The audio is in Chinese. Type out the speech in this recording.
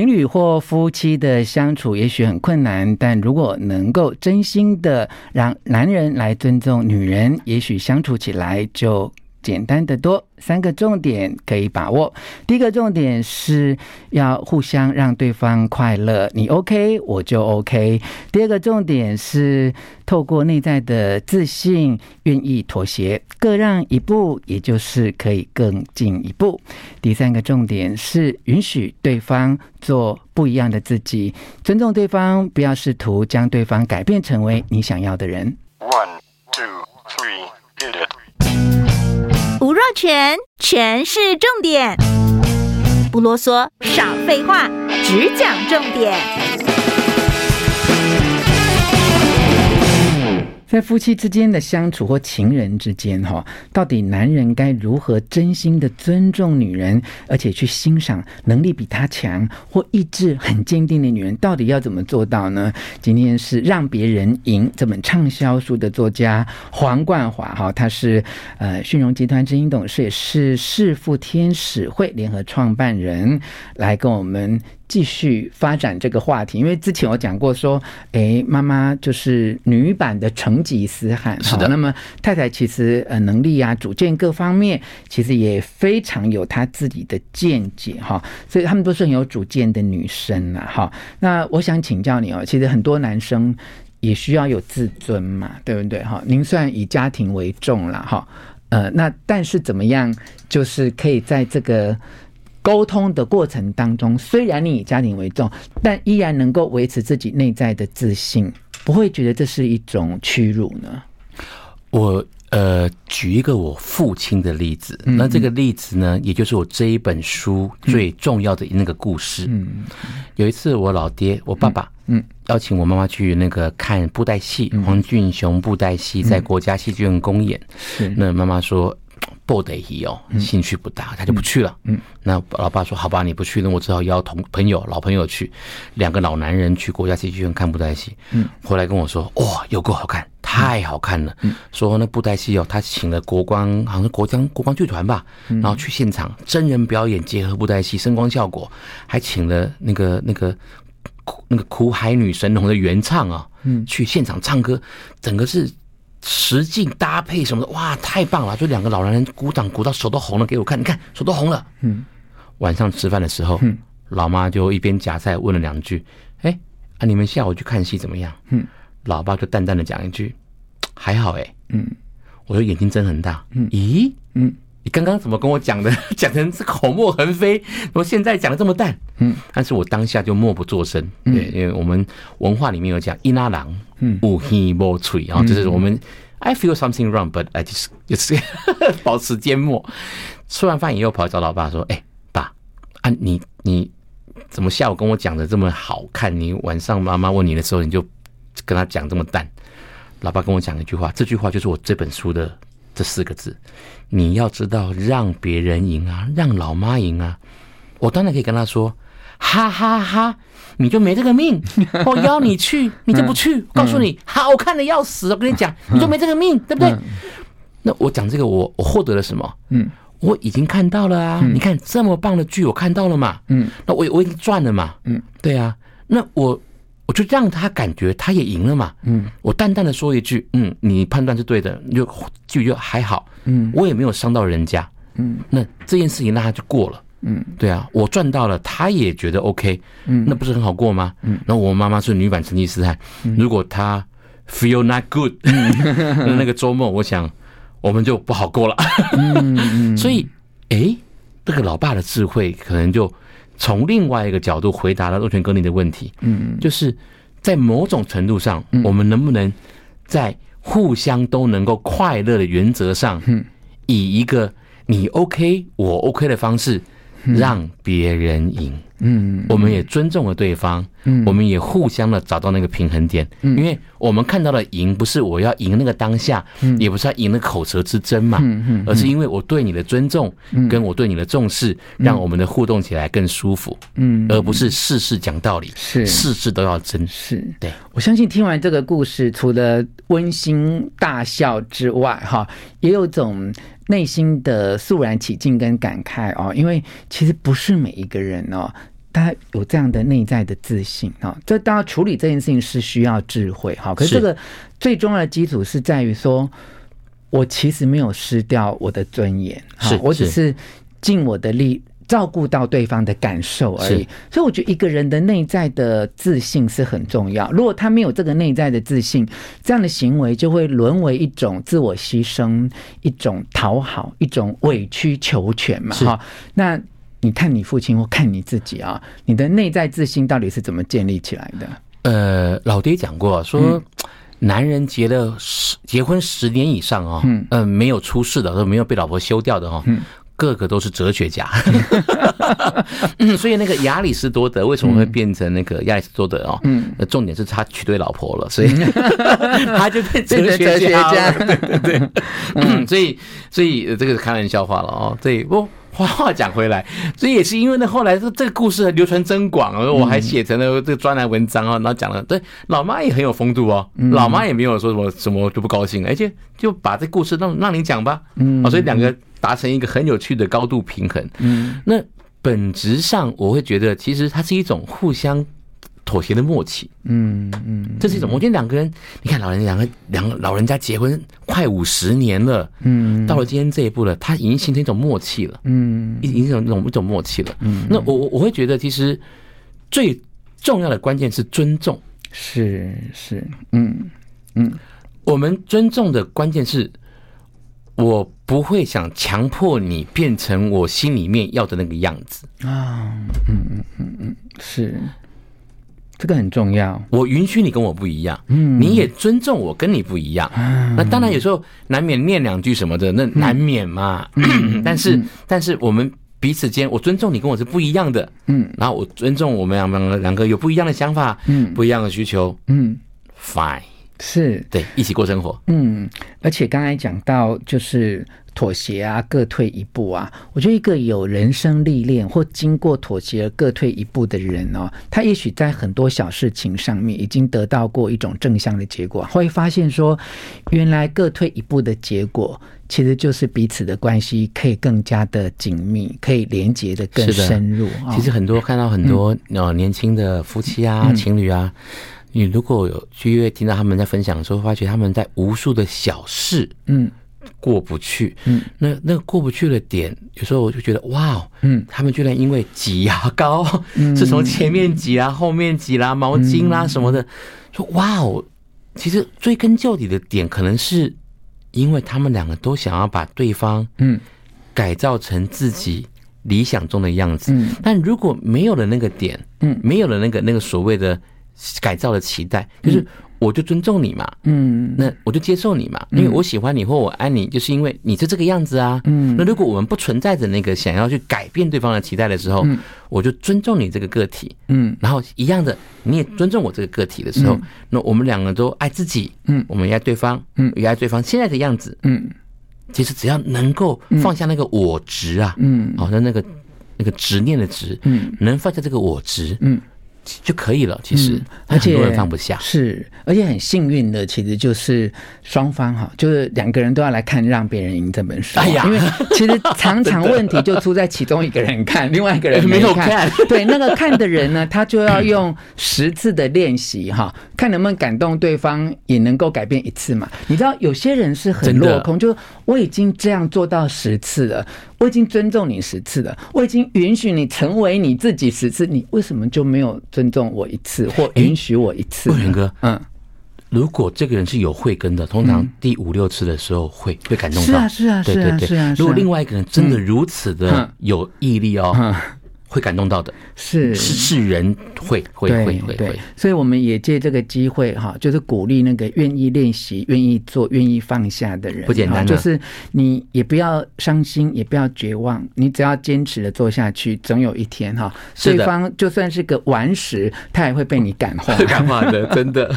情侣或夫妻的相处也许很困难，但如果能够真心的让男人来尊重女人，也许相处起来就简单的多。三个重点可以把握。第一个重点是要互相让对方快乐，你 OK 我就 OK。第二个重点是透过内在的自信，愿意妥协，各让一步，也就是可以更进一步。第三个重点是允许对方做不一样的自己，尊重对方，不要试图将对方改变成为你想要的人。全全是，重点，不啰嗦，少废话，只讲重点。在夫妻之间的相处或情人之间，哈，到底男人该如何真心的尊重女人，而且去欣赏能力比他强或意志很坚定的女人，到底要怎么做到呢？今天是让别人赢这本畅销书的作家黄冠华，哈，他是呃迅荣集团执行董事，也是世富天使会联合创办人，来跟我们。继续发展这个话题，因为之前我讲过说，哎，妈妈就是女版的成吉思汗，是的。那么太太其实呃能力啊、主见各方面，其实也非常有她自己的见解哈，所以他们都是很有主见的女生呐哈。那我想请教你哦，其实很多男生也需要有自尊嘛，对不对哈？您算以家庭为重了哈，呃，那但是怎么样，就是可以在这个。沟通的过程当中，虽然你以家庭为重，但依然能够维持自己内在的自信，不会觉得这是一种屈辱呢？我呃，举一个我父亲的例子，那这个例子呢，也就是我这一本书最重要的那个故事。嗯，有一次我老爹，我爸爸，嗯，邀请我妈妈去那个看布袋戏，黄俊雄布袋戏在国家戏剧院公演。是，那妈妈说。不得已哦，兴趣不大，他就不去了。嗯，那老爸说：“好吧，你不去，那我只好邀同朋友、老朋友去。两个老男人去国家戏剧院看布袋戏。嗯，回来跟我说：哇，有够好看，太好看了。嗯，说那布袋戏哦，他请了国光，好像是国光国光剧团吧，然后去现场真人表演，结合布袋戏声光效果，还请了那个那个那个苦海女神龙的原唱啊，嗯，去现场唱歌，整个是。”实境搭配什么的，哇，太棒了！就两个老男人鼓掌鼓到手都红了，给我看，你看手都红了。嗯，晚上吃饭的时候，嗯，老妈就一边夹菜问了两句：“哎，啊，你们下午去看戏怎么样？”嗯，老爸就淡淡的讲一句：“还好。”哎，嗯，我的眼睛睁很大。嗯，咦，嗯。你刚刚怎么跟我讲的？讲成是口沫横飞，我现在讲的这么淡，嗯，但是我当下就默不作声，对，因为我们文化里面有讲“一拉郎”，嗯，无黑无吹，然后就是我们 I feel something wrong, but I just just 保持缄默。吃完饭以后，跑去找老爸说：“哎，爸，啊，你你怎么下午跟我讲的这么好看？你晚上妈妈问你的时候，你就跟他讲这么淡？”老爸跟我讲一句话，这句话就是我这本书的。这四个字，你要知道让别人赢啊，让老妈赢啊。我当然可以跟他说，哈哈哈哈，你就没这个命。我邀你去，你就不去。告诉你，好看的要死。我跟你讲，你就没这个命，对不对？那我讲这个，我我获得了什么？嗯，我已经看到了啊。你看这么棒的剧，我看到了嘛。嗯，那我我已经赚了嘛。嗯，对啊。那我。我就让他感觉他也赢了嘛，嗯，我淡淡的说一句，嗯，你判断是对的，就就就还好，嗯，我也没有伤到人家，嗯，那这件事情那他就过了，嗯，对啊，我赚到了，他也觉得 OK，嗯，那不是很好过吗？嗯，那我妈妈是女版成吉思汗，如果她 feel not good，那 那个周末我想我们就不好过了，嗯，所以，哎，这个老爸的智慧可能就。从另外一个角度回答了若权哥你的问题，嗯，就是在某种程度上，我们能不能在互相都能够快乐的原则上，嗯。以一个你 OK 我 OK 的方式，让别人赢。嗯，我们也尊重了对方，嗯，我们也互相的找到那个平衡点，嗯，因为我们看到的赢不是我要赢那个当下，嗯，也不是要赢那口舌之争嘛，嗯嗯，而是因为我对你的尊重，嗯，跟我对你的重视，让我们的互动起来更舒服，嗯，而不是事事讲道理，是。事事都要争，是。对。我相信听完这个故事，除了温馨大笑之外，哈，也有种内心的肃然起敬跟感慨哦，因为其实不是每一个人哦。他有这样的内在的自信啊，这当然处理这件事情是需要智慧哈。可是这个最重要的基础是在于说，我其实没有失掉我的尊严，哈我只是尽我的力照顾到对方的感受而已。所以我觉得一个人的内在的自信是很重要。如果他没有这个内在的自信，这样的行为就会沦为一种自我牺牲、一种讨好、一种委曲求全嘛。哈，那。你看你父亲或看你自己啊，你的内在自信到底是怎么建立起来的？呃，老爹讲过说，男人结了十结婚十年以上啊，嗯、呃，没有出事的，都没有被老婆休掉的哈，嗯，个个都是哲学家。嗯，所以那个亚里士多德为什么会变成那个亚里士多德哦？嗯，重点是他娶对老婆了，所以 他就变哲学家。对对对，嗯，所以所以这个是开玩笑话了哦，所以不。话话讲回来，所以也是因为呢，后来这这个故事流传真广，我还写成了这个专栏文章啊，然后讲了，对，老妈也很有风度哦，老妈也没有说什么什么就不高兴，而且就把这故事让让你讲吧，嗯，所以两个达成一个很有趣的高度平衡，嗯，那本质上我会觉得，其实它是一种互相。妥协的默契，嗯嗯，这是一种。我觉得两个人，你看老人两个两个老人家结婚快五十年了，嗯，到了今天这一步了，他已经形成一种默契了，嗯，已经有一种一种默契了。嗯，那我我我会觉得，其实最重要的关键是尊重，是是，嗯嗯，我们尊重的关键是，我不会想强迫你变成我心里面要的那个样子。啊，嗯嗯嗯嗯，是。这个很重要，我允许你跟我不一样，嗯，你也尊重我跟你不一样。嗯、那当然有时候难免念两句什么的，那难免嘛。嗯、但是，嗯、但是我们彼此间，我尊重你跟我是不一样的，嗯，然后我尊重我们两个两个有不一样的想法，嗯，不一样的需求，嗯，fine，是对，一起过生活，嗯，而且刚才讲到就是。妥协啊，各退一步啊！我觉得一个有人生历练或经过妥协而各退一步的人哦，他也许在很多小事情上面已经得到过一种正向的结果，会发现说，原来各退一步的结果，其实就是彼此的关系可以更加的紧密，可以连接的更深入。其实很多看到很多呃年轻的夫妻啊、嗯、情侣啊，你如果有去听到他们在分享的时候，发觉他们在无数的小事，嗯。过不去，嗯，那那个过不去的点，有时候我就觉得哇，嗯，他们居然因为挤牙膏，嗯，是从前面挤啊，后面挤啦，毛巾啦什么的，说哇哦，其实追根究底的点，可能是因为他们两个都想要把对方，嗯，改造成自己理想中的样子，嗯，但如果没有了那个点，嗯，没有了那个那个所谓的改造的期待，就是。我就尊重你嘛，嗯，那我就接受你嘛，因为我喜欢你或我爱你，就是因为你是这个样子啊，嗯，那如果我们不存在着那个想要去改变对方的期待的时候，嗯，我就尊重你这个个体，嗯，然后一样的，你也尊重我这个个体的时候，那我们两个都爱自己，嗯，我们也爱对方，嗯，也爱对方现在的样子，嗯，其实只要能够放下那个我执啊，嗯，好像那个那个执念的执，嗯，能放下这个我执，嗯。就可以了，其实，而且很多人放不下，是，而且很幸运的，其实就是双方哈，就是两个人都要来看《让别人赢》这本书，哎呀，因为其实常常问题就出在其中一个人看，另外一个人 没有看，对，那个看的人呢，他就要用十次的练习哈，看能不能感动对方，也能够改变一次嘛。你知道有些人是很落空，就我已经这样做到十次了。我已经尊重你十次了，我已经允许你成为你自己十次，你为什么就没有尊重我一次或允许我一次？伟哥，嗯，如果这个人是有慧根的，通常第五六次的时候会会感动到，是啊是啊是啊是啊。如果另外一个人真的如此的有毅力哦。会感动到的，是。是是人会会会会会，所以我们也借这个机会哈，就是鼓励那个愿意练习、愿意做、愿意放下的人，不简单。就是你也不要伤心，也不要绝望，你只要坚持的做下去，总有一天哈，对方就算是个顽石，他也会被你感化，感化的，真的。